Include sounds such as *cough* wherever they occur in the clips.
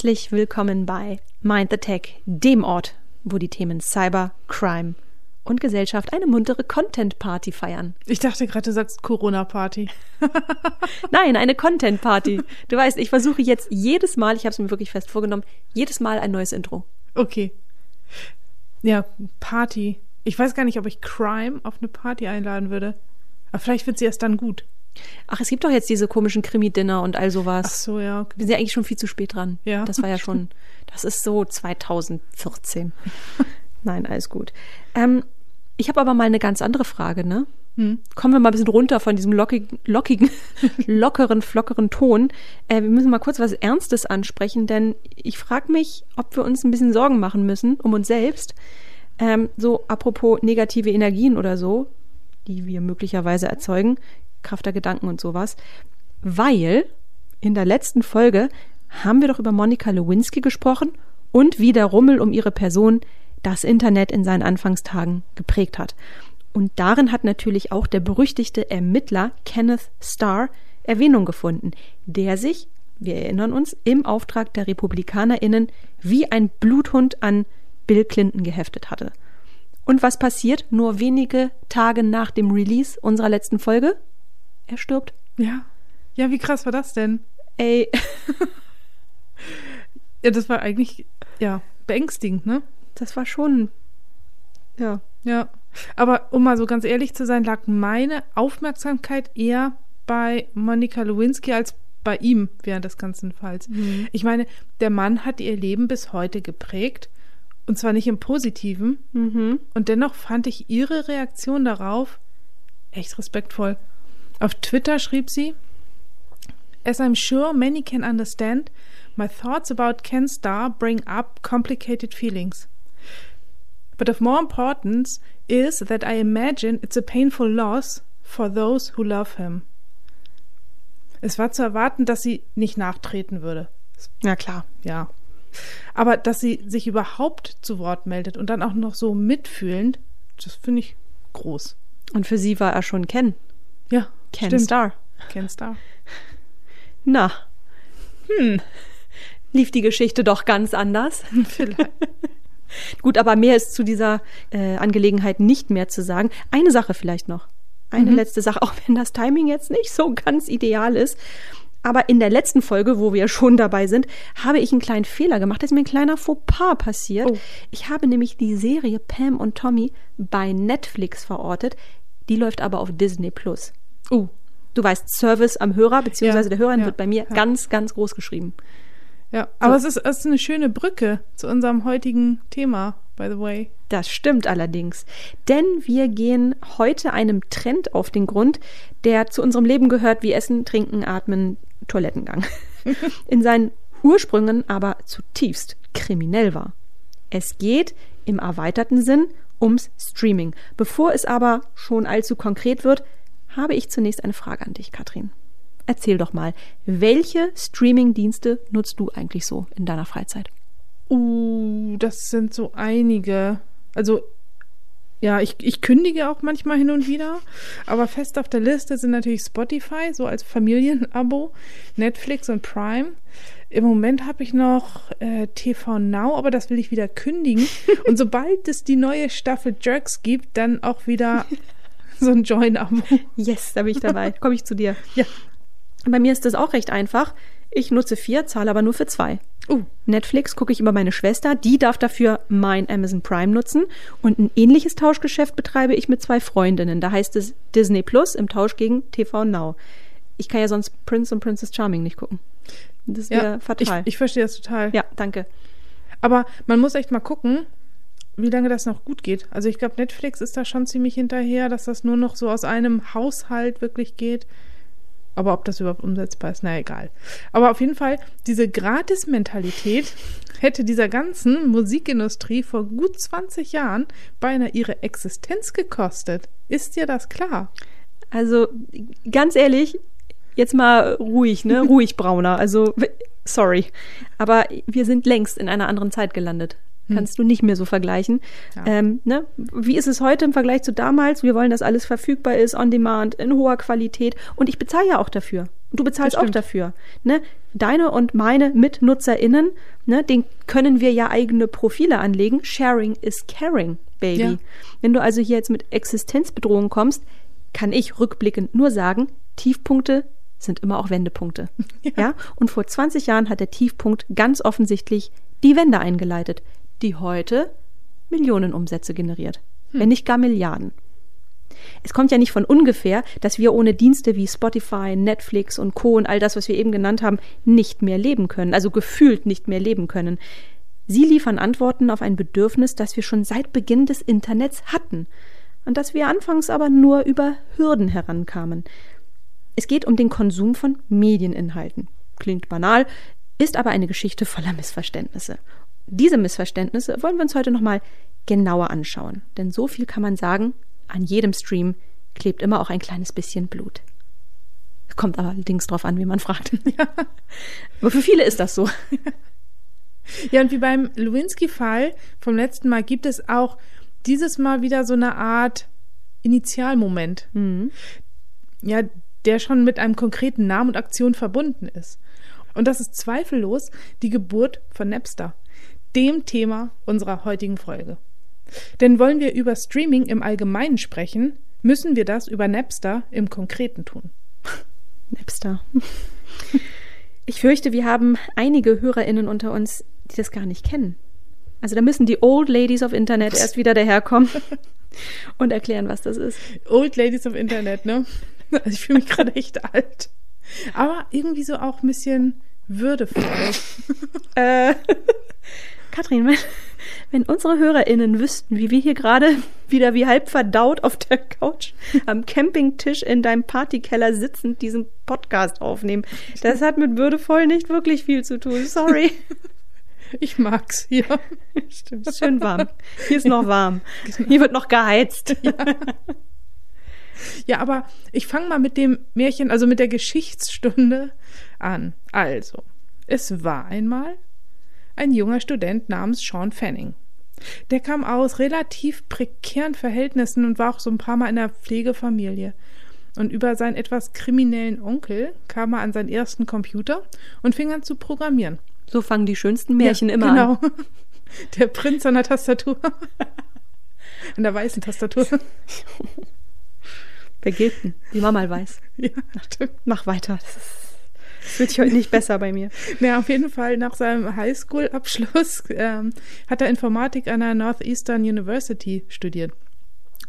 Herzlich willkommen bei Mind the Tech, dem Ort, wo die Themen Cyber, Crime und Gesellschaft eine muntere Content-Party feiern. Ich dachte gerade, du sagst Corona-Party. *laughs* Nein, eine Content-Party. Du weißt, ich versuche jetzt jedes Mal, ich habe es mir wirklich fest vorgenommen, jedes Mal ein neues Intro. Okay. Ja, Party. Ich weiß gar nicht, ob ich Crime auf eine Party einladen würde. Aber vielleicht wird sie erst dann gut. Ach, es gibt doch jetzt diese komischen Krimi-Dinner und all sowas. Ach so, ja. Wir sind ja eigentlich schon viel zu spät dran. Ja. Das war ja *laughs* schon, das ist so 2014. *laughs* Nein, alles gut. Ähm, ich habe aber mal eine ganz andere Frage, ne? Hm. Kommen wir mal ein bisschen runter von diesem lockigen, lockigen, *laughs* lockeren, flockeren Ton. Äh, wir müssen mal kurz was Ernstes ansprechen, denn ich frage mich, ob wir uns ein bisschen Sorgen machen müssen um uns selbst. Ähm, so apropos negative Energien oder so, die wir möglicherweise erzeugen, Kraft der Gedanken und sowas, weil in der letzten Folge haben wir doch über Monika Lewinsky gesprochen und wie der Rummel um ihre Person das Internet in seinen Anfangstagen geprägt hat. Und darin hat natürlich auch der berüchtigte Ermittler Kenneth Starr Erwähnung gefunden, der sich, wir erinnern uns, im Auftrag der Republikanerinnen wie ein Bluthund an Bill Clinton geheftet hatte. Und was passiert nur wenige Tage nach dem Release unserer letzten Folge? Er stirbt. Ja. Ja, wie krass war das denn? Ey, *laughs* Ja, das war eigentlich, ja, beängstigend, ne? das war schon. Ja. Ja. Aber um mal so ganz ehrlich zu sein, lag meine Aufmerksamkeit eher bei Monika Lewinsky als bei ihm während des ganzen Falls. Mhm. Ich meine, der Mann hat ihr Leben bis heute geprägt. Und zwar nicht im Positiven. Mhm. Und dennoch fand ich ihre Reaktion darauf echt respektvoll. Auf Twitter schrieb sie, As I'm sure many can understand, my thoughts about Ken Starr bring up complicated feelings. But of more importance is that I imagine it's a painful loss for those who love him. Es war zu erwarten, dass sie nicht nachtreten würde. Ja, klar. Ja. Aber dass sie sich überhaupt zu Wort meldet und dann auch noch so mitfühlend, das finde ich groß. Und für sie war er schon Ken. Ja, Ken stimmt. Starr. Ken Starr. *laughs* Na. Hm. Lief die Geschichte doch ganz anders. *laughs* Vielleicht. *laughs* Gut, aber mehr ist zu dieser äh, Angelegenheit nicht mehr zu sagen. Eine Sache vielleicht noch. Eine Mhm. letzte Sache, auch wenn das Timing jetzt nicht so ganz ideal ist. Aber in der letzten Folge, wo wir schon dabei sind, habe ich einen kleinen Fehler gemacht. Da ist mir ein kleiner Fauxpas passiert. Oh. Ich habe nämlich die Serie Pam und Tommy bei Netflix verortet. Die läuft aber auf Disney Plus. Oh, Du weißt, Service am Hörer, beziehungsweise Ja, der Hörerin ja, wird bei mir ja. ganz, ganz groß geschrieben. ja. Aber es, ist, es ist eine schöne Brücke zu unserem heutigen Thema, by the way. Das stimmt allerdings. Denn wir gehen heute einem Trend auf den Grund, der zu unserem Leben gehört wie Essen, Trinken, Atmen, Toilettengang. *laughs* In seinen Ursprüngen aber zutiefst kriminell war. Es geht im erweiterten Sinn ums Streaming. Bevor es aber schon allzu konkret wird, habe ich zunächst eine Frage an dich, Katrin. Erzähl doch mal, welche Streaming-Dienste nutzt du eigentlich so in deiner Freizeit? Uh, das sind so einige. Also, ja, ich, ich kündige auch manchmal hin und wieder, aber fest auf der Liste sind natürlich Spotify, so als Familienabo, Netflix und Prime. Im Moment habe ich noch äh, TV Now, aber das will ich wieder kündigen. *laughs* Und sobald es die neue Staffel Jerks gibt, dann auch wieder *laughs* *laughs* so ein Join-Abo. Yes, da bin ich dabei. *laughs* Komme ich zu dir. Ja. Bei mir ist das auch recht einfach. Ich nutze vier, zahle aber nur für zwei. Uh, Netflix gucke ich über meine Schwester, die darf dafür mein Amazon Prime nutzen. Und ein ähnliches Tauschgeschäft betreibe ich mit zwei Freundinnen. Da heißt es Disney Plus im Tausch gegen TV Now. Ich kann ja sonst Prince und Princess Charming nicht gucken. Das ist ja, wieder ich, fatal. ich verstehe das total. ja, danke. Aber man muss echt mal gucken, wie lange das noch gut geht. Also ich glaube, Netflix ist da schon ziemlich hinterher, dass das nur noch so aus einem Haushalt wirklich geht. Aber ob das überhaupt umsetzbar ist, na egal. Aber auf jeden Fall, diese Gratis-Mentalität hätte dieser ganzen Musikindustrie vor gut 20 Jahren beinahe ihre Existenz gekostet. Ist dir das klar? Also ganz ehrlich, jetzt mal ruhig, ne? *laughs* Ruhig, Brauner. Also sorry, aber wir sind längst in einer anderen Zeit gelandet. Kannst du nicht mehr so vergleichen. Ja. Ähm, ne? Wie ist es heute im Vergleich zu damals? Wir wollen, dass alles verfügbar ist, on demand, in hoher Qualität. Und ich bezahle ja auch dafür. Du bezahlst auch dafür. Ne? Deine und meine MitnutzerInnen, ne, den können wir ja eigene Profile anlegen. Sharing is caring, baby. Ja. Wenn du also hier jetzt mit Existenzbedrohung kommst, kann ich rückblickend nur sagen, Tiefpunkte sind immer auch Wendepunkte. *laughs* Ja. ja. Und vor 20 Jahren hat der Tiefpunkt ganz offensichtlich die Wende eingeleitet, die heute Millionenumsätze generiert, hm. wenn nicht gar Milliarden. Es kommt ja nicht von ungefähr, dass wir ohne Dienste wie Spotify, Netflix und Co. und all das, was wir eben genannt haben, nicht mehr leben können, also gefühlt nicht mehr leben können. Sie liefern Antworten auf ein Bedürfnis, das wir schon seit Beginn des Internets hatten, an das wir anfangs aber nur über Hürden herankamen. Es geht um den Konsum von Medieninhalten. Klingt banal, ist aber eine Geschichte voller Missverständnisse. Diese Missverständnisse wollen wir uns heute nochmal genauer anschauen. Denn so viel kann man sagen, an jedem Stream klebt immer auch ein kleines bisschen Blut. Kommt allerdings drauf an, wie man fragt. *laughs* Ja. Aber für viele ist das so. Ja, und wie beim Lewinsky-Fall vom letzten Mal gibt es auch dieses Mal wieder so eine Art Initialmoment. Mhm. Ja, der schon mit einem konkreten Namen und Aktion verbunden ist. Und das ist zweifellos die Geburt von Napster, dem Thema unserer heutigen Folge. Denn wollen wir über Streaming im Allgemeinen sprechen, müssen wir das über Napster im Konkreten tun. Napster. Ich fürchte, wir haben einige HörerInnen unter uns, die das gar nicht kennen. Also da müssen die Old Ladies of Internet erst wieder daherkommen *laughs* und erklären, was das ist. Old Ladies of Internet, ne? Also ich fühle mich gerade echt alt. Aber irgendwie so auch ein bisschen würdevoll. *laughs* *laughs* äh, Katrin, wenn, wenn unsere HörerInnen wüssten, wie wir hier gerade wieder wie halb verdaut auf der Couch am Campingtisch in deinem Partykeller sitzend diesen Podcast aufnehmen, das hat mit würdevoll nicht wirklich viel zu tun. Sorry. *laughs* Ich mag's hier. Stimmt, ist schön warm. Hier ist noch warm. Genau. Hier wird noch geheizt. *laughs* Ja. ja, aber ich fange mal mit dem Märchen, also mit der Geschichtsstunde an. Also, es war einmal ein junger Student namens Sean Fanning. Der kam aus relativ prekären Verhältnissen und war auch so ein paar Mal in der Pflegefamilie. Und über seinen etwas kriminellen Onkel kam er an seinen ersten Computer und fing an zu programmieren. So fangen die schönsten Märchen ja, immer genau. an. Genau. *laughs* Der Prinz an der Tastatur. *laughs* an der weißen Tastatur. Wer geht denn? Wie man mal weiß. *laughs* Ja, stimmt. Mach weiter. Das ist Sich heute nicht besser bei mir. *laughs* Ja, auf jeden Fall nach seinem Highschool-Abschluss ähm, hat er Informatik an der Northeastern University studiert.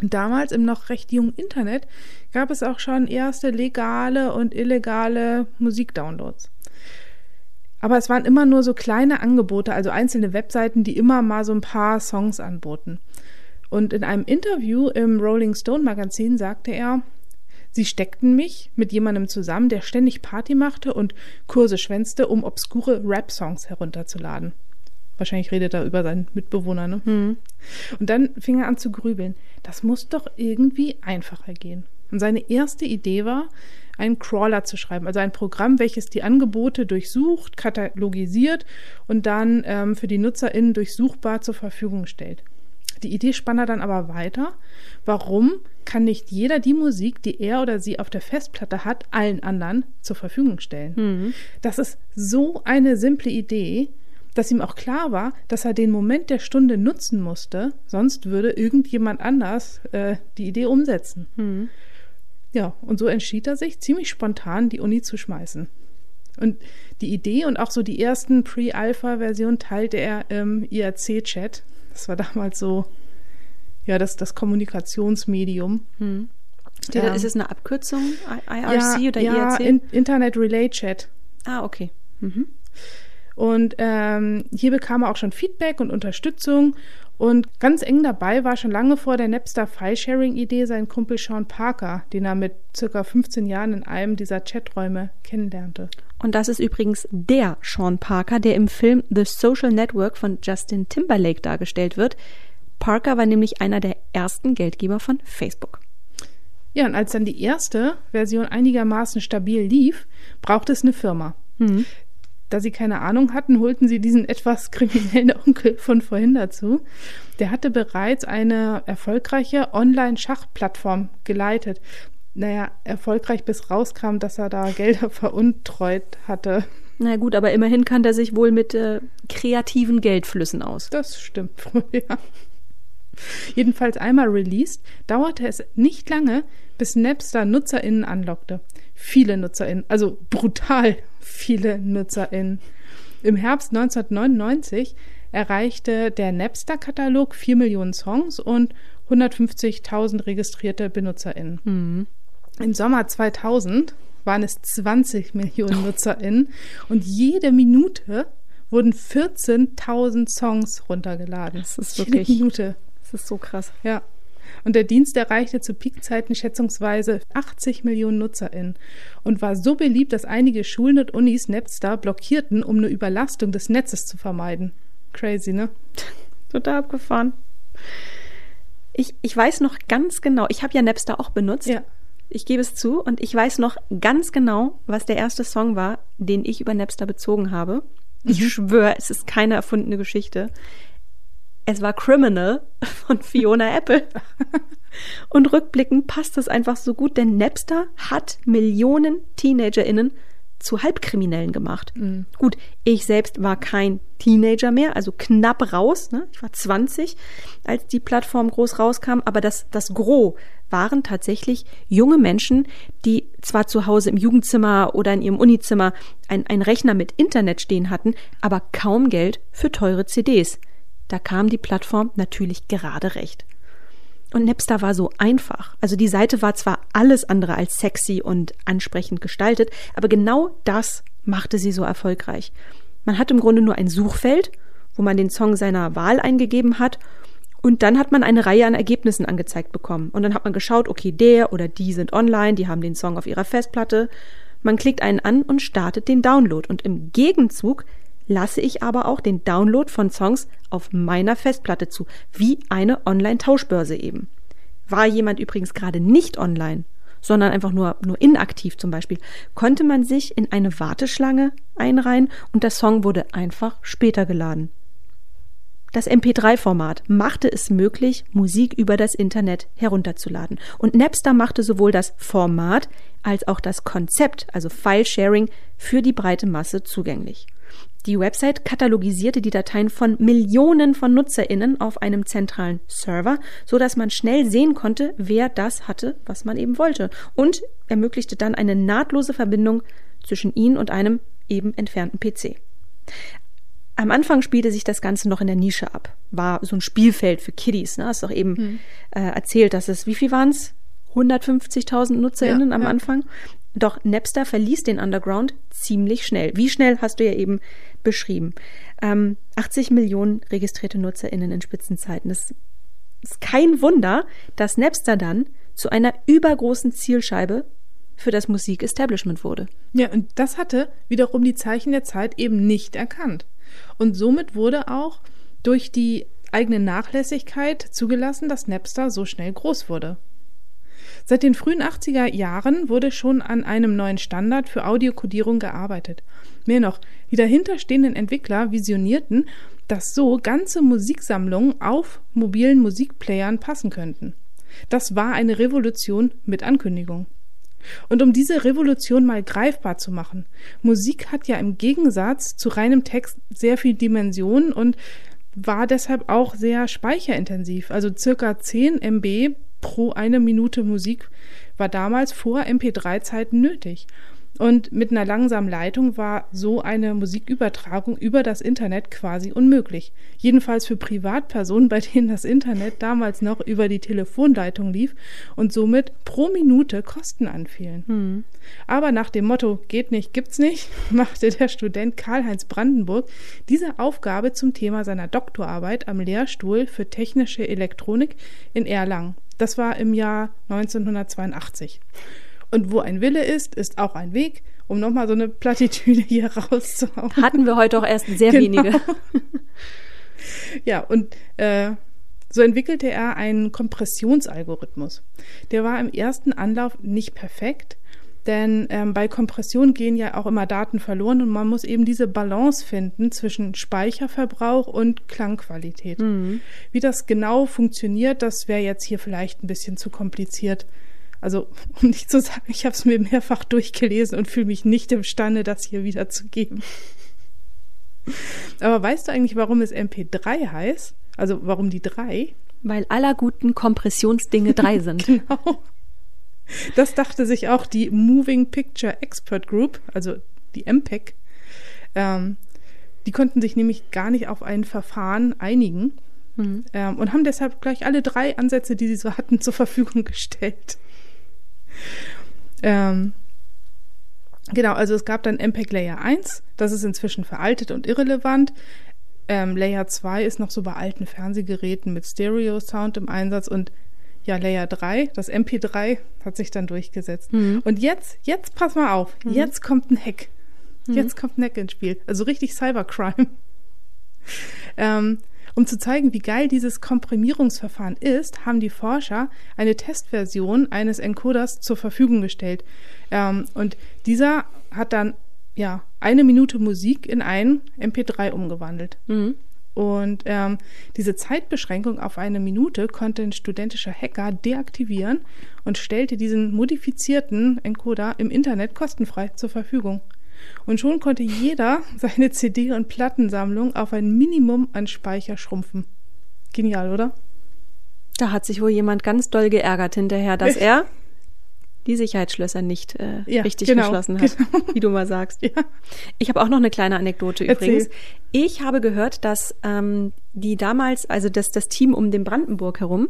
Und damals im noch recht jungen Internet gab es auch schon erste legale und illegale Musikdownloads. Aber es waren immer nur so kleine Angebote, also einzelne Webseiten, die immer mal so ein paar Songs anboten. Und in einem Interview im Rolling Stone Magazin sagte er, Sie steckten mich mit jemandem zusammen, der ständig Party machte und Kurse schwänzte, um obskure Rap-Songs herunterzuladen. Wahrscheinlich redet er über seinen Mitbewohner, ne? Hm. Und dann fing er an zu grübeln. Das muss doch irgendwie einfacher gehen. Und seine erste Idee war, einen Crawler zu schreiben, also ein Programm, welches die Angebote durchsucht, katalogisiert und dann ähm, für die NutzerInnen durchsuchbar zur Verfügung stellt. Die Idee spann er dann aber weiter. Warum kann nicht jeder die Musik, die er oder sie auf der Festplatte hat, allen anderen zur Verfügung stellen? Mhm. Das ist so eine simple Idee, dass ihm auch klar war, dass er den Moment der Stunde nutzen musste, sonst würde irgendjemand anders äh, die Idee umsetzen. Mhm. Ja, und so entschied er sich, ziemlich spontan die Uni zu schmeißen. Und die Idee und auch so die ersten Pre-Alpha-Versionen teilte er im IRC-Chat. Das war damals so, ja, das, das Kommunikationsmedium. Hm. Ja. Ist es eine Abkürzung? IRC ja, oder ja, IRC? In, Internet Relay Chat. Ah, okay. Mhm. Und ähm, hier bekam er auch schon Feedback und Unterstützung. Und ganz eng dabei war schon lange vor der Napster File-Sharing-Idee sein Kumpel Sean Parker, den er mit circa 15 Jahren in einem dieser Chaträume kennenlernte. Und das ist übrigens der Sean Parker, der im Film The Social Network von Justin Timberlake dargestellt wird. Parker war nämlich einer der ersten Geldgeber von Facebook. Ja, und als dann die erste Version einigermaßen stabil lief, brauchte es eine Firma. Mhm. Da sie keine Ahnung hatten, holten sie diesen etwas kriminellen *laughs* Onkel von vorhin dazu. Der hatte bereits eine erfolgreiche Online-Schachplattform geleitet. Naja, erfolgreich bis rauskam, dass er da Gelder *laughs* veruntreut hatte. Na gut, aber immerhin kannte er sich wohl mit äh, kreativen Geldflüssen aus. Das stimmt *laughs* wohl, ja. Jedenfalls einmal released, dauerte es nicht lange, bis Napster NutzerInnen anlockte. Viele NutzerInnen, also brutal *laughs* viele NutzerInnen. Im Herbst 1999 erreichte der Napster-Katalog 4 Millionen Songs und 150.000 registrierte BenutzerInnen. Mhm. Im Sommer 2000 waren es 20 Millionen NutzerInnen und jede Minute wurden 14.000 Songs runtergeladen. Das ist wirklich. Jede Minute. Das ist so krass. Ja. Und der Dienst erreichte zu Peakzeiten schätzungsweise 80 Millionen NutzerInnen und war so beliebt, dass einige Schulen und Unis Napster blockierten, um eine Überlastung des Netzes zu vermeiden. Crazy, ne? *laughs* Total abgefahren. Ich, ich weiß noch ganz genau, ich habe ja Napster auch benutzt. Ja. Ich gebe es zu und ich weiß noch ganz genau, was der erste Song war, den ich über Napster bezogen habe. Ich mhm. schwöre, es ist keine erfundene Geschichte. Es war Criminal von Fiona Apple. *laughs* Und rückblickend passt es einfach so gut, denn Napster hat Millionen TeenagerInnen zu Halbkriminellen gemacht. Mhm. Gut, ich selbst war kein Teenager mehr, also knapp raus. Ne? Ich war 20, als die Plattform groß rauskam, aber das, das Gros waren tatsächlich junge Menschen, die zwar zu Hause im Jugendzimmer oder in ihrem Unizimmer einen Rechner mit Internet stehen hatten, aber kaum Geld für teure CDs. Da kam die Plattform natürlich gerade recht. Und Napster war so einfach. Also die Seite war zwar alles andere als sexy und ansprechend gestaltet, aber genau das machte sie so erfolgreich. Man hat im Grunde nur ein Suchfeld, wo man den Song seiner Wahl eingegeben hat und dann hat man eine Reihe an Ergebnissen angezeigt bekommen. Und dann hat man geschaut, okay, der oder die sind online, die haben den Song auf ihrer Festplatte. Man klickt einen an und startet den Download. Und im Gegenzug lasse ich aber auch den Download von Songs auf meiner Festplatte zu, wie eine Online-Tauschbörse eben. War jemand übrigens gerade nicht online, sondern einfach nur, nur inaktiv zum Beispiel, konnte man sich in eine Warteschlange einreihen und der Song wurde einfach später geladen. Das MP3-Format machte es möglich, Musik über das Internet herunterzuladen. Und Napster machte sowohl das Format als auch das Konzept, also File-Sharing, für die breite Masse zugänglich. Die Website katalogisierte die Dateien von Millionen von NutzerInnen auf einem zentralen Server, so dass man schnell sehen konnte, wer das hatte, was man eben wollte und ermöglichte dann eine nahtlose Verbindung zwischen ihnen und einem eben entfernten PC. Am Anfang spielte sich das Ganze noch in der Nische ab, war so ein Spielfeld für Kiddies. Ne? Hast doch eben hm. äh, erzählt, dass es, wie viel waren es? 150.000 NutzerInnen ja, am ja. Anfang. Doch Napster verließ den Underground ziemlich schnell. Wie schnell hast du ja eben beschrieben. Ähm, 80 Millionen registrierte NutzerInnen in Spitzenzeiten. Das ist kein Wunder, dass Napster dann zu einer übergroßen Zielscheibe für das Musikestablishment wurde. Ja, und das hatte wiederum die Zeichen der Zeit eben nicht erkannt. Und somit wurde auch durch die eigene Nachlässigkeit zugelassen, dass Napster so schnell groß wurde. Seit den frühen 80er Jahren wurde schon an einem neuen Standard für Audiokodierung gearbeitet. Mehr noch, die dahinterstehenden Entwickler visionierten, dass so ganze Musiksammlungen auf mobilen Musikplayern passen könnten. Das war eine Revolution mit Ankündigung. Und um diese Revolution mal greifbar zu machen, Musik hat ja im Gegensatz zu reinem Text sehr viel Dimension und war deshalb auch sehr speicherintensiv. Also circa 10 MB pro eine Minute Musik war damals vor MP3-Zeiten nötig. Und mit einer langsamen Leitung war so eine Musikübertragung über das Internet quasi unmöglich. Jedenfalls für Privatpersonen, bei denen das Internet damals noch über die Telefonleitung lief und somit pro Minute Kosten anfielen. Hm. Aber nach dem Motto geht nicht, gibt's nicht, *laughs* machte der Student Karl-Heinz Brandenburg diese Aufgabe zum Thema seiner Doktorarbeit am Lehrstuhl für technische Elektronik in Erlangen. Das war im Jahr 1982. Und wo ein Wille ist, ist auch ein Weg, um nochmal so eine Plattitüde hier *laughs* rauszuhauen. Hatten wir heute auch erst sehr genau. wenige. *laughs* ja, und äh, so entwickelte er einen Kompressionsalgorithmus. Der war im ersten Anlauf nicht perfekt, denn ähm, bei Kompression gehen ja auch immer Daten verloren und man muss eben diese Balance finden zwischen Speicherverbrauch und Klangqualität. Mhm. Wie das genau funktioniert, das wäre jetzt hier vielleicht ein bisschen zu kompliziert Also, *laughs* um nicht zu sagen, ich habe es mir mehrfach durchgelesen und fühle mich nicht imstande, das hier wiederzugeben. Aber weißt du eigentlich, warum es MP3 heißt? Also, warum die drei? Weil aller guten Kompressionsdinge drei *laughs* sind. genau. Das dachte sich auch die Moving Picture Expert Group, also die MPEG. Ähm, die konnten sich nämlich gar nicht auf ein Verfahren einigen mhm. ähm, und haben deshalb gleich alle drei Ansätze, die sie so hatten, zur Verfügung gestellt. Ähm, genau, also es gab dann MPEG Layer 1, das ist inzwischen veraltet und irrelevant. Ähm, Layer 2 ist noch so bei alten Fernsehgeräten mit Stereo-Sound im Einsatz und ja, Layer 3, das MP3 hat sich dann durchgesetzt. Mhm. Und jetzt, jetzt pass mal auf, mhm. jetzt kommt ein Hack. Mhm. Jetzt kommt ein Hack ins Spiel. Also richtig Cybercrime. *laughs* ähm, um zu zeigen, wie geil dieses Komprimierungsverfahren ist, haben die Forscher eine Testversion eines Encoders zur Verfügung gestellt. Ähm, und dieser hat dann ja eine Minute Musik in ein MP3 umgewandelt. Mhm. Und ähm, diese Zeitbeschränkung auf eine Minute konnte ein studentischer Hacker deaktivieren und stellte diesen modifizierten Encoder im Internet kostenfrei zur Verfügung. Und schon konnte jeder *laughs* seine CD- und Plattensammlung auf ein Minimum an Speicher schrumpfen. Genial, oder? Da hat sich wohl jemand ganz doll geärgert hinterher, dass *laughs* er die Sicherheitsschlösser nicht äh, ja, richtig genau, geschlossen hat, genau. wie du mal sagst. *laughs* Ja. Ich habe auch noch eine kleine Anekdote Erzähl. übrigens. Ich habe gehört, dass ähm, die damals, also das, das Team um den Brandenburg herum,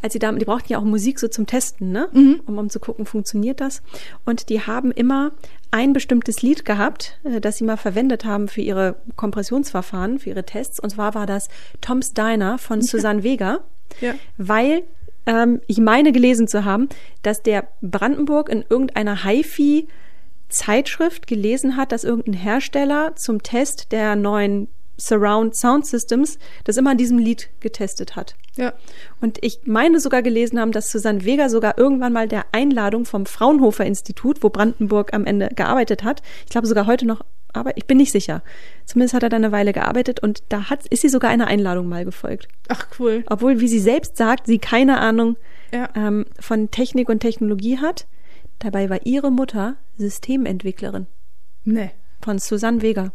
als sie da, die brauchten ja auch Musik so zum Testen, ne? Mhm. Um, um zu gucken, funktioniert das. Und die haben immer ein bestimmtes Lied gehabt, äh, das sie mal verwendet haben für ihre Kompressionsverfahren, für ihre Tests. Und zwar war das Tom's Diner von Susanne ja. Vega. Ja. Weil ähm, ich meine gelesen zu haben, dass der Brandenburg in irgendeiner HiFi Zeitschrift gelesen hat, dass irgendein Hersteller zum Test der neuen Surround Sound Systems das immer an diesem Lied getestet hat. Ja. Und ich meine sogar gelesen haben, dass Susanne Vega sogar irgendwann mal der Einladung vom Fraunhofer Institut, wo Brandenburg am Ende gearbeitet hat, ich glaube sogar heute noch aber ich bin nicht sicher. Zumindest hat er da eine Weile gearbeitet und da hat, ist sie sogar einer Einladung mal gefolgt. Ach cool. Obwohl, wie sie selbst sagt, sie keine Ahnung ja. ähm, von Technik und Technologie hat. Dabei war ihre Mutter Systementwicklerin. Nee. Von Susanne Vega.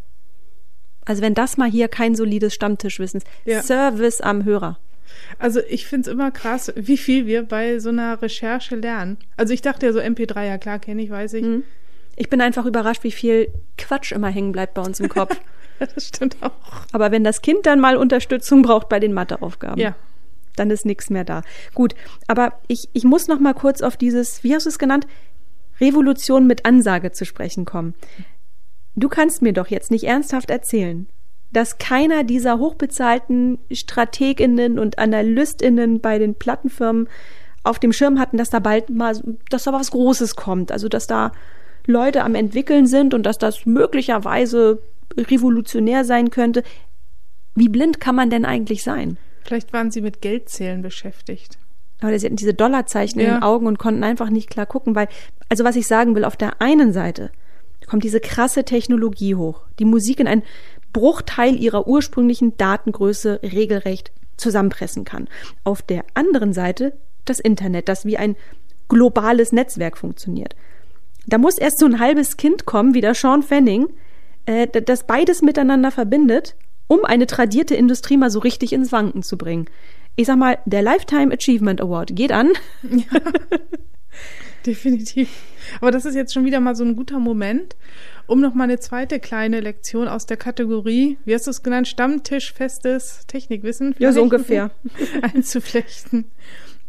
Also wenn das mal hier kein solides Stammtischwissen ist. Ja. Service am Hörer. Also ich finde es immer krass, wie viel wir bei so einer Recherche lernen. Also ich dachte ja so MP3, ja klar, kenne ich, weiß ich. Mhm. Ich bin einfach überrascht, wie viel Quatsch immer hängen bleibt bei uns im Kopf. *laughs* das stimmt auch. Aber wenn das Kind dann mal Unterstützung braucht bei den Matheaufgaben, ja. dann ist nichts mehr da. Gut, aber ich, ich muss noch mal kurz auf dieses, wie hast du es genannt, Revolution mit Ansage zu sprechen kommen. Du kannst mir doch jetzt nicht ernsthaft erzählen, dass keiner dieser hochbezahlten Strateginnen und Analystinnen bei den Plattenfirmen auf dem Schirm hatten, dass da bald mal, dass da was Großes kommt. Also, dass da Leute am entwickeln sind und dass das möglicherweise revolutionär sein könnte. Wie blind kann man denn eigentlich sein? Vielleicht waren sie mit Geldzählen beschäftigt. Aber sie hatten diese Dollarzeichen ja. in den Augen und konnten einfach nicht klar gucken, weil, also was ich sagen will, auf der einen Seite kommt diese krasse Technologie hoch, die Musik in einen Bruchteil ihrer ursprünglichen Datengröße regelrecht zusammenpressen kann. Auf der anderen Seite das Internet, das wie ein globales Netzwerk funktioniert. Da muss erst so ein halbes Kind kommen, wie der Sean Fanning, äh, das beides miteinander verbindet, um eine tradierte Industrie mal so richtig ins Wanken zu bringen. Ich sag mal, der Lifetime Achievement Award geht an. Ja, *laughs* definitiv. Aber das ist jetzt schon wieder mal so ein guter Moment, um noch mal eine zweite kleine Lektion aus der Kategorie, wie hast du es genannt, Stammtischfestes Technikwissen? Ja, so ungefähr. *laughs* einzuflechten.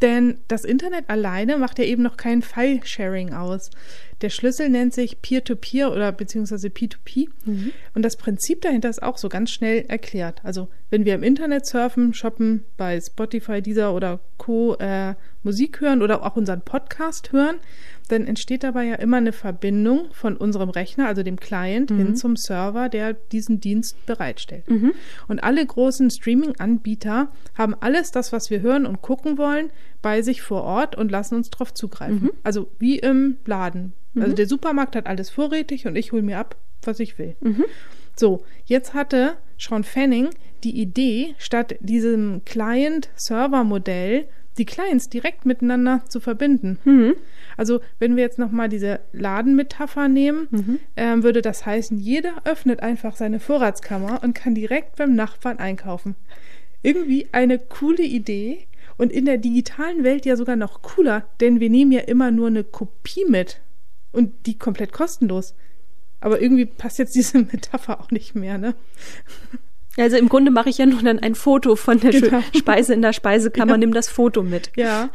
Denn das Internet alleine macht ja eben noch kein File-Sharing aus. Der Schlüssel nennt sich Peer-to-Peer -Peer oder beziehungsweise P2P. Mhm. Und das Prinzip dahinter ist auch so ganz schnell erklärt. Also wenn wir im Internet surfen, shoppen, bei Spotify, Deezer oder Co. Äh, Musik hören oder auch unseren Podcast hören, dann entsteht dabei ja immer eine Verbindung von unserem Rechner, also dem Client, mhm. hin zum Server, der diesen Dienst bereitstellt. Mhm. Und alle großen Streaming-Anbieter haben alles das, was wir hören und gucken wollen, bei sich vor Ort und lassen uns darauf zugreifen. Mhm. Also wie im Laden. Also mhm. der Supermarkt hat alles vorrätig und ich hole mir ab, was ich will. Mhm. So, jetzt hatte Sean Fanning die Idee, statt diesem Client-Server-Modell die Clients direkt miteinander zu verbinden. Mhm. Also wenn wir jetzt nochmal diese Ladenmetapher nehmen, Mhm. ähm, würde das heißen, jeder öffnet einfach seine Vorratskammer und kann direkt beim Nachbarn einkaufen. Irgendwie eine coole Idee und in der digitalen Welt ja sogar noch cooler, denn wir nehmen ja immer nur eine Kopie mit und die komplett kostenlos. Aber irgendwie passt jetzt diese *laughs* Metapher auch nicht mehr, ne? Also im Grunde mache ich ja nur dann ein Foto von der Genau. Speise in der Speisekammer, Ja. nimm das Foto mit. Ja.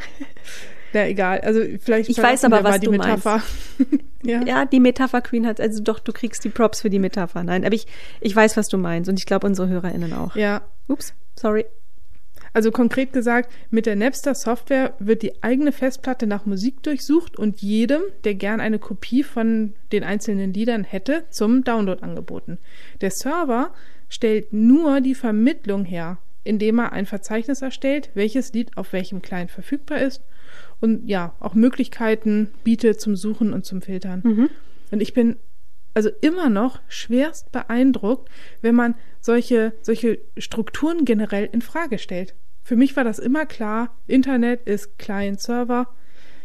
Na egal, also vielleicht Ich weiß aber, was du Metapher. *laughs* ja. Ja, die Metapher Queen hat, also doch, du kriegst die Props für die Metapher. Nein, aber ich, ich weiß, was du meinst und ich glaube unsere HörerInnen auch. ja. Ups, sorry. Also konkret gesagt, mit der Napster-Software wird die eigene Festplatte nach Musik durchsucht und jedem, der gern eine Kopie von den einzelnen Liedern hätte, zum Download angeboten. Der Server stellt nur die Vermittlung her, indem er ein Verzeichnis erstellt, welches Lied auf welchem Client verfügbar ist und ja, auch Möglichkeiten bietet zum Suchen und zum Filtern. Mhm. Und ich bin also immer noch schwerst beeindruckt, wenn man solche, solche Strukturen generell in Frage stellt. Für mich war das immer klar, Internet ist Client-Server.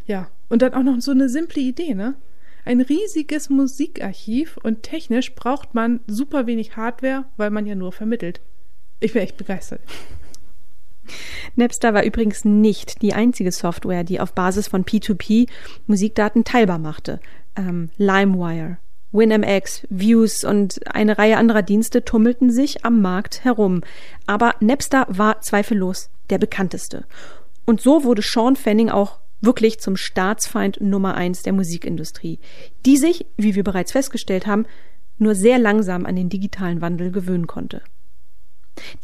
Ja, und dann auch noch so eine simple Idee, ne? Ein riesiges Musikarchiv und technisch braucht man super wenig Hardware, weil man ja nur vermittelt. Ich bin echt begeistert. *laughs* Napster war übrigens nicht die einzige Software, die auf Basis von P2P Musikdaten teilbar machte. Ähm, LimeWire, WinMX, Views und eine Reihe anderer Dienste tummelten sich am Markt herum. Aber Napster war zweifellos der bekannteste. Und so wurde Sean Fanning auch wirklich zum Staatsfeind Nummer eins der Musikindustrie, die sich, wie wir bereits festgestellt haben, nur sehr langsam an den digitalen Wandel gewöhnen konnte.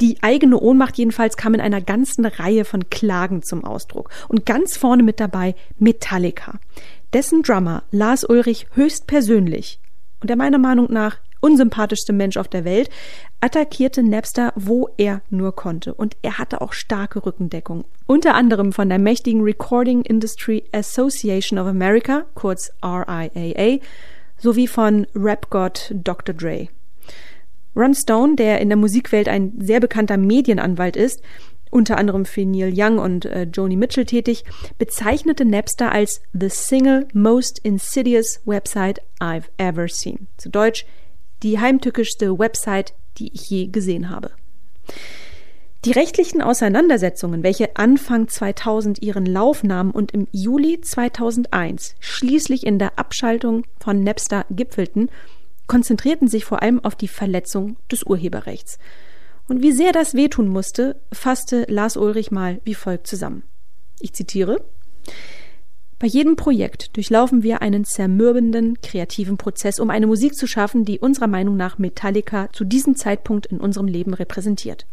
Die eigene Ohnmacht jedenfalls kam in einer ganzen Reihe von Klagen zum Ausdruck. Und ganz vorne mit dabei Metallica. Dessen Drummer Lars Ulrich höchstpersönlich und der meiner Meinung nach unsympathischste Mensch auf der Welt, attackierte Napster, wo er nur konnte. Und er hatte auch starke Rückendeckung. Unter anderem von der mächtigen Recording Industry Association of America, kurz RIAA, sowie von Rap-God Dr. Dre. Ron Stone, der in der Musikwelt ein sehr bekannter Medienanwalt ist, unter anderem für Neil Young und äh, Joni Mitchell tätig, bezeichnete Napster als the single most insidious website I've ever seen. Zu Deutsch, die heimtückischste Website, die ich je gesehen habe. Die rechtlichen Auseinandersetzungen, welche Anfang 2000 ihren Lauf nahmen und im Juli 2001 schließlich in der Abschaltung von Napster gipfelten, konzentrierten sich vor allem auf die Verletzung des Urheberrechts. Und wie sehr das wehtun musste, fasste Lars Ulrich mal wie folgt zusammen. Ich zitiere Bei jedem Projekt durchlaufen wir einen zermürbenden kreativen Prozess, um eine Musik zu schaffen, die unserer Meinung nach Metallica zu diesem Zeitpunkt in unserem Leben repräsentiert.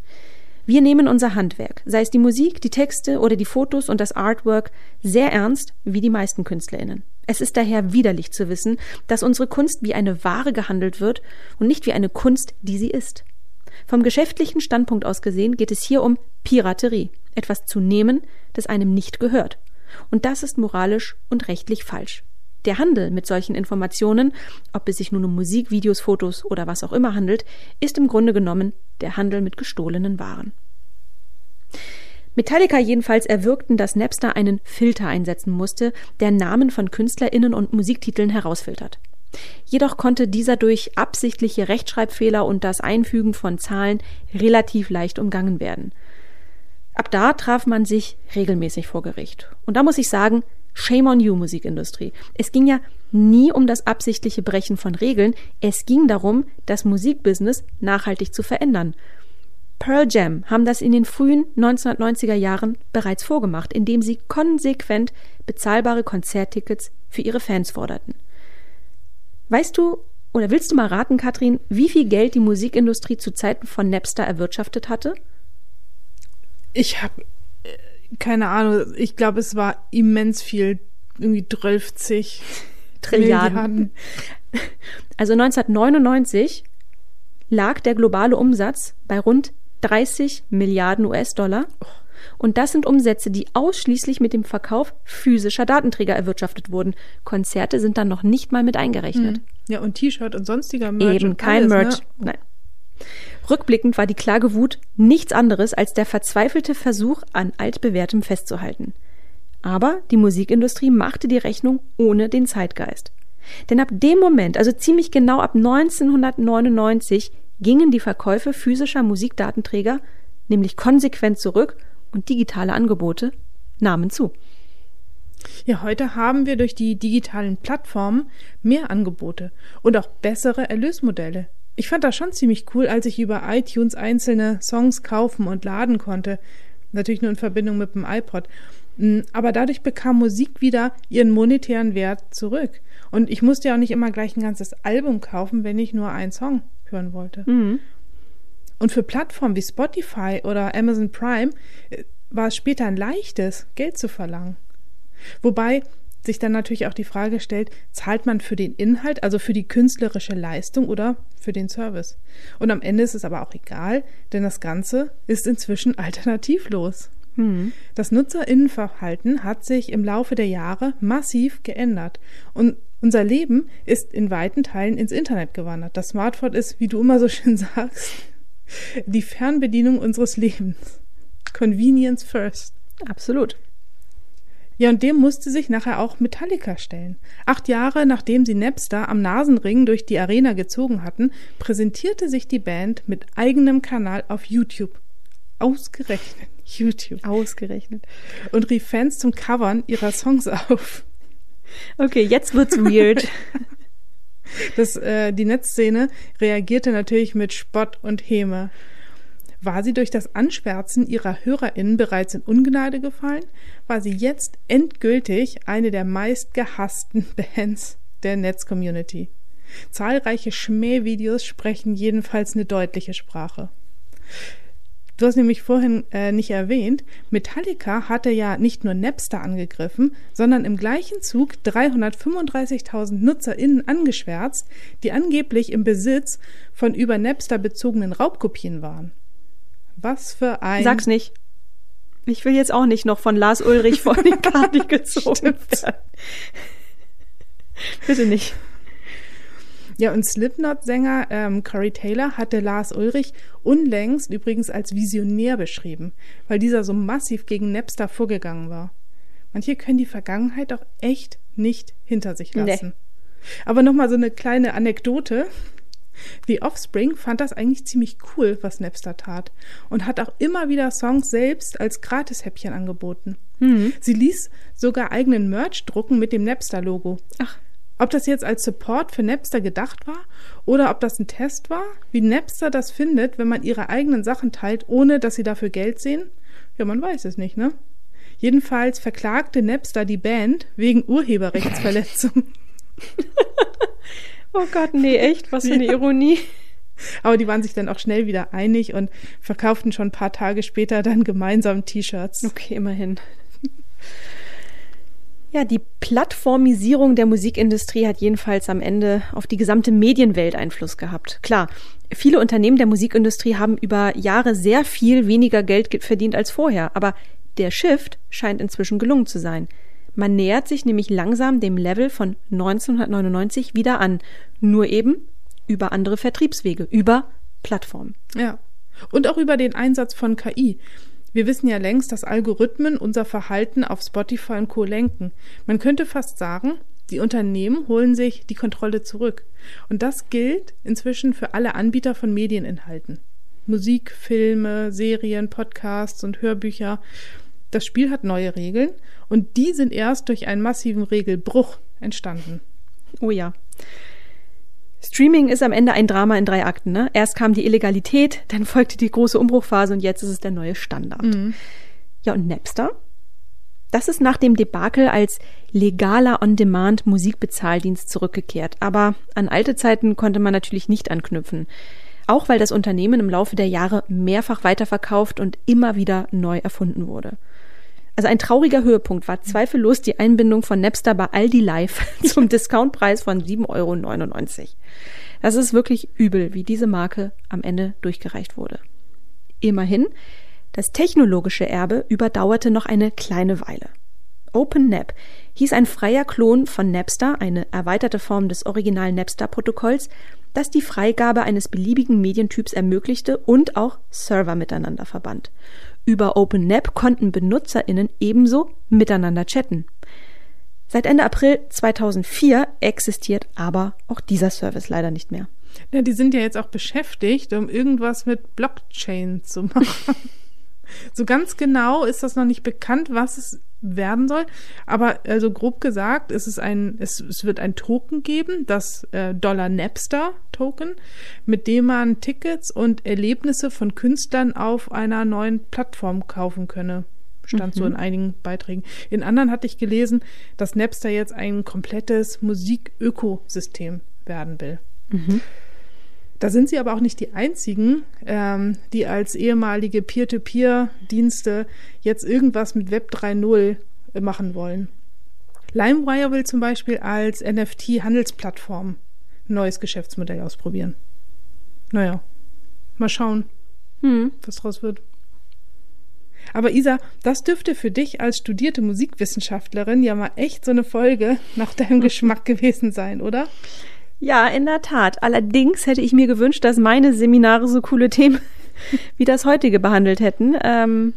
Wir nehmen unser Handwerk, sei es die Musik, die Texte oder die Fotos und das Artwork, sehr ernst, wie die meisten KünstlerInnen. Es ist daher widerlich zu wissen, dass unsere Kunst wie eine Ware gehandelt wird und nicht wie eine Kunst, die sie ist. Vom geschäftlichen Standpunkt aus gesehen geht es hier um Piraterie, etwas zu nehmen, das einem nicht gehört. Und das ist moralisch und rechtlich falsch. Der Handel mit solchen Informationen, ob es sich nun um Musik, Videos, Fotos oder was auch immer handelt, ist im Grunde genommen der Handel mit gestohlenen Waren. Metallica jedenfalls erwirkten, dass Napster einen Filter einsetzen musste, der Namen von KünstlerInnen und Musiktiteln herausfiltert. Jedoch konnte dieser durch absichtliche Rechtschreibfehler und das Einfügen von Zahlen relativ leicht umgangen werden. Ab da traf man sich regelmäßig vor Gericht. Und da muss ich sagen, Shame on you, Musikindustrie. Es ging ja nie um das absichtliche Brechen von Regeln, es ging darum, das Musikbusiness nachhaltig zu verändern. Pearl Jam haben das in den frühen 1990er Jahren bereits vorgemacht, indem sie konsequent bezahlbare Konzerttickets für ihre Fans forderten. Weißt du oder willst du mal raten, Katrin, wie viel Geld die Musikindustrie zu Zeiten von Napster erwirtschaftet hatte? Ich habe keine Ahnung, ich glaube, es war immens viel, irgendwie 12 *laughs* Trilliarden. *laughs* Also 1999 lag der globale Umsatz bei rund 30 Milliarden US-Dollar. Und das sind Umsätze, die ausschließlich mit dem Verkauf physischer Datenträger erwirtschaftet wurden. Konzerte sind dann noch nicht mal mit eingerechnet. Ja, und T-Shirt und sonstiger Merch. Eben kein alles, Merch. Ne? Nein. Rückblickend war die Klagewut nichts anderes als der verzweifelte Versuch, an altbewährtem festzuhalten. Aber die Musikindustrie machte die Rechnung ohne den Zeitgeist. Denn ab dem Moment, also ziemlich genau ab 1999, gingen die Verkäufe physischer Musikdatenträger nämlich konsequent zurück und digitale Angebote nahmen zu. Ja, heute haben wir durch die digitalen Plattformen mehr Angebote und auch bessere Erlösmodelle. Ich fand das schon ziemlich cool, als ich über iTunes einzelne Songs kaufen und laden konnte. Natürlich nur in Verbindung mit dem iPod. Mm, aber dadurch bekam Musik wieder ihren monetären Wert zurück. Und ich musste ja auch nicht immer gleich ein ganzes Album kaufen, wenn ich nur einen Song hören wollte. Mhm. Und für Plattformen wie Spotify oder Amazon Prime äh, war es später ein leichtes, Geld zu verlangen. Wobei sich dann natürlich auch die Frage stellt, zahlt man für den Inhalt, also für die künstlerische Leistung oder für den Service? Und am Ende ist es aber auch egal, denn das Ganze ist inzwischen *laughs* alternativlos. Hm. Das Nutzerinnenverhalten hat sich im Laufe der Jahre massiv geändert und unser Leben ist in weiten Teilen ins Internet gewandert. Das Smartphone ist, wie du immer so schön *laughs* sagst, die Fernbedienung unseres Lebens. Convenience first. Absolut. Ja, und dem musste sich nachher auch Metallica stellen. Acht Jahre nachdem sie Napster am Nasenring durch die Arena gezogen hatten, präsentierte sich die Band mit eigenem Kanal auf YouTube. Ausgerechnet *laughs* YouTube. Ausgerechnet. Und rief Fans zum Covern ihrer Songs auf. Okay, jetzt wird's weird. *laughs* Das, äh, die Netzszene reagierte natürlich mit Spott und Häme. War sie durch das Anschwärzen ihrer HörerInnen bereits in Ungnade gefallen? War sie jetzt endgültig eine der meistgehassten *laughs* Bands der Netzcommunity? Zahlreiche Schmähvideos sprechen jedenfalls eine deutliche Sprache. Du hast nämlich vorhin äh, nicht erwähnt, Metallica hatte ja nicht nur Napster angegriffen, sondern im gleichen Zug 335.000 NutzerInnen angeschwärzt, die angeblich im Besitz von über Napster bezogenen Raubkopien waren. Was für ein. Sag's nicht. Ich will jetzt auch nicht noch von Lars Ulrich vor den Kadi *laughs* gezogen werden. Bitte nicht. Ja, und Slipknot-Sänger ähm, Corey Taylor hatte Lars Ulrich unlängst übrigens als Visionär beschrieben, weil dieser so massiv gegen Napster vorgegangen war. Manche können die Vergangenheit auch echt nicht hinter sich lassen. Nee. Aber nochmal so eine kleine Anekdote. The Offspring fand das eigentlich ziemlich cool, was Napster tat und hat auch immer wieder Songs selbst als Gratishäppchen angeboten. Mhm. Sie ließ sogar eigenen Merch drucken mit dem Napster-Logo. Ach. Ob das jetzt als Support für Napster gedacht war oder ob das ein Test war, wie Napster das findet, wenn man ihre eigenen Sachen teilt, ohne dass sie dafür Geld sehen, ja, man weiß es nicht, ne? Jedenfalls verklagte Napster die Band wegen Urheberrechtsverletzung. *laughs* oh Gott, nee, echt? Was für eine. Ironie. Aber die waren sich dann auch schnell wieder einig und verkauften schon ein paar Tage später dann gemeinsam T-Shirts. Okay, immerhin. Ja, die Plattformisierung der Musikindustrie hat jedenfalls am Ende auf die gesamte Medienwelt Einfluss gehabt. Klar, viele Unternehmen der Musikindustrie haben über Jahre sehr viel weniger Geld verdient als vorher, aber der Shift scheint inzwischen gelungen zu sein. Man nähert sich nämlich langsam dem Level von 1999 wieder an, nur eben über andere Vertriebswege, über Plattformen. Ja. Und auch über den Einsatz von KI. Wir wissen ja längst, dass Algorithmen unser Verhalten auf Spotify und Co. lenken. Man könnte fast sagen, die Unternehmen holen sich die Kontrolle zurück. Und das gilt inzwischen für alle Anbieter von Medieninhalten. Musik, Filme, Serien, Podcasts und Hörbücher. Das Spiel hat neue Regeln und die sind erst durch einen massiven Regelbruch entstanden. Oh ja. Streaming ist am Ende ein Drama in drei Akten. Ne? Erst kam die Illegalität, dann folgte die große Umbruchphase und jetzt ist es der neue Standard. Mhm. Ja, und Napster? Das ist nach dem Debakel als legaler On-Demand-Musikbezahldienst zurückgekehrt. Aber an alte Zeiten konnte man natürlich nicht anknüpfen. Auch weil das Unternehmen im Laufe der Jahre mehrfach weiterverkauft und immer wieder neu erfunden wurde. Also ein trauriger Höhepunkt war zweifellos die Einbindung von Napster bei Aldi Live *laughs* *laughs* zum Discountpreis von 7,99 Euro. Das ist wirklich übel, wie diese Marke am Ende durchgereicht wurde. Immerhin, das technologische Erbe überdauerte noch eine kleine Weile. OpenNap hieß ein freier Klon von Napster, eine erweiterte Form des originalen Napster-Protokolls, das die Freigabe eines beliebigen Medientyps ermöglichte und auch Server miteinander verband. Über OpenNAP konnten BenutzerInnen ebenso miteinander chatten. Seit Ende April 2004 existiert aber auch dieser Service leider nicht mehr. Ja, die sind ja jetzt auch beschäftigt, um irgendwas mit Blockchain zu *laughs* machen. so ganz genau ist das noch nicht bekannt, was es werden soll. Aber also grob gesagt, ist es ein, es, es wird ein Token geben, das äh, Dollar Napster Token, mit dem man Tickets und Erlebnisse von Künstlern auf einer neuen Plattform kaufen könne. Stand mhm. so in einigen Beiträgen. In anderen hatte ich gelesen, dass Napster jetzt ein komplettes Musikökosystem werden will. Mhm. Da sind sie aber auch nicht die einzigen, ähm, die als ehemalige Peer-to-Peer-Dienste jetzt irgendwas mit Web 3.0 machen wollen. LimeWire will zum Beispiel als NFT-Handelsplattform ein neues Geschäftsmodell ausprobieren. Naja, mal schauen, hm. was draus wird. Aber Isa, das dürfte für dich als studierte Musikwissenschaftlerin ja mal echt so eine Folge nach deinem *laughs* Geschmack gewesen sein, oder? Ja, in der Tat. Allerdings hätte ich mir gewünscht, dass meine Seminare so coole Themen *laughs* wie das heutige behandelt hätten. Ähm,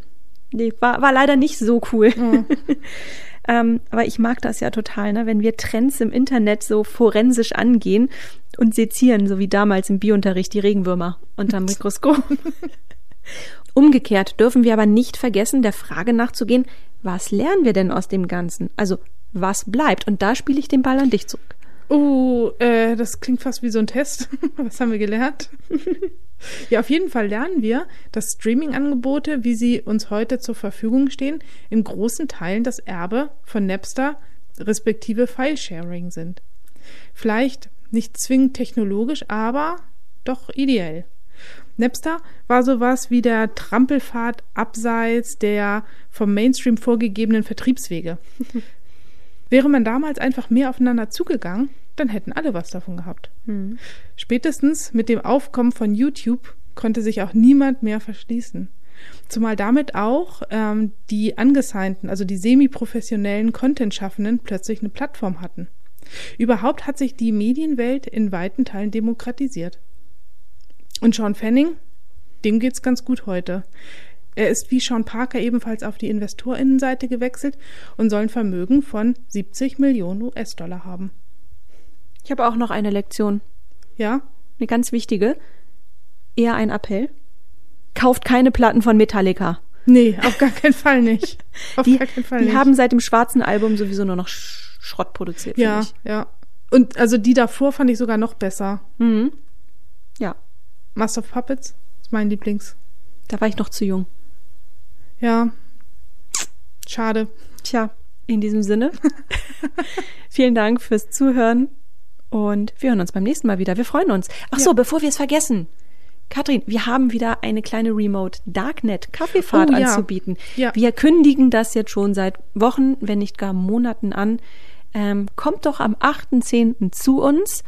nee, war, war leider nicht so cool. Oh. *laughs* ähm, aber ich mag das ja total, ne? wenn wir Trends im Internet so forensisch angehen und sezieren, so wie damals im Biounterricht die Regenwürmer unterm *laughs* Mikroskop. Umgekehrt dürfen wir aber nicht vergessen, der Frage nachzugehen, was lernen wir denn aus dem Ganzen? Also, was bleibt? Und da spiele ich den Ball an dich zurück. Oh, äh, das klingt fast wie so ein Test. *laughs* Was haben wir gelernt? *laughs* ja, auf jeden Fall lernen wir, dass Streaming-Angebote, wie sie uns heute zur Verfügung stehen, in großen Teilen das Erbe von Napster respektive File-Sharing sind. Vielleicht nicht zwingend technologisch, aber doch ideell. Napster war sowas wie der Trampelpfad abseits der vom Mainstream vorgegebenen Vertriebswege. *laughs* Wäre man damals einfach mehr aufeinander zugegangen, dann hätten alle was davon gehabt. Mhm. Spätestens mit dem Aufkommen von YouTube konnte sich auch niemand mehr verschließen. Zumal damit auch ähm, die Angesignten, also die semi-professionellen Content-Schaffenden plötzlich eine Plattform hatten. Überhaupt hat sich die Medienwelt in weiten Teilen demokratisiert. Und Sean Fanning, dem geht's ganz gut heute. Er ist wie Sean Parker ebenfalls auf die Investorinnenseite gewechselt und soll ein Vermögen von 70 Millionen US-Dollar haben. Ich habe auch noch eine Lektion. Ja? Eine ganz wichtige. Eher ein Appell. Kauft keine Platten von Metallica. Nee, auf gar keinen Fall nicht. *laughs* Auf die, gar keinen Fall die nicht. haben seit dem schwarzen Album sowieso nur noch Schrott produziert. Ja, ich. ja. Und also die davor fand ich sogar noch besser. Mhm. Ja. Master of Puppets ist mein Lieblings. Da war ich noch zu jung. Ja. Schade. Tja, in diesem Sinne. *laughs* Vielen Dank fürs Zuhören und wir hören uns beim nächsten Mal wieder. Wir freuen uns. Ach so, ja. bevor wir es vergessen. Katrin, wir haben wieder eine kleine Remote Darknet Kaffeefahrt oh, ja. anzubieten. Ja. Wir kündigen das jetzt schon seit Wochen, wenn nicht gar Monaten an. Ähm, kommt doch am 8.10. zu uns.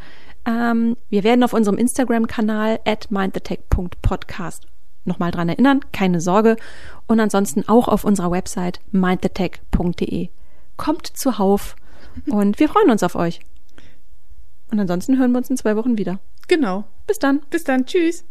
Ähm, wir werden auf unserem Instagram-Kanal at mindthetech.podcast nochmal dran erinnern, keine Sorge. Und ansonsten auch auf unserer Website mindthetech.de. Kommt zuhauf und wir freuen uns auf euch. Und ansonsten hören wir uns in zwei Wochen wieder. Genau. Bis dann. Bis dann. Tschüss.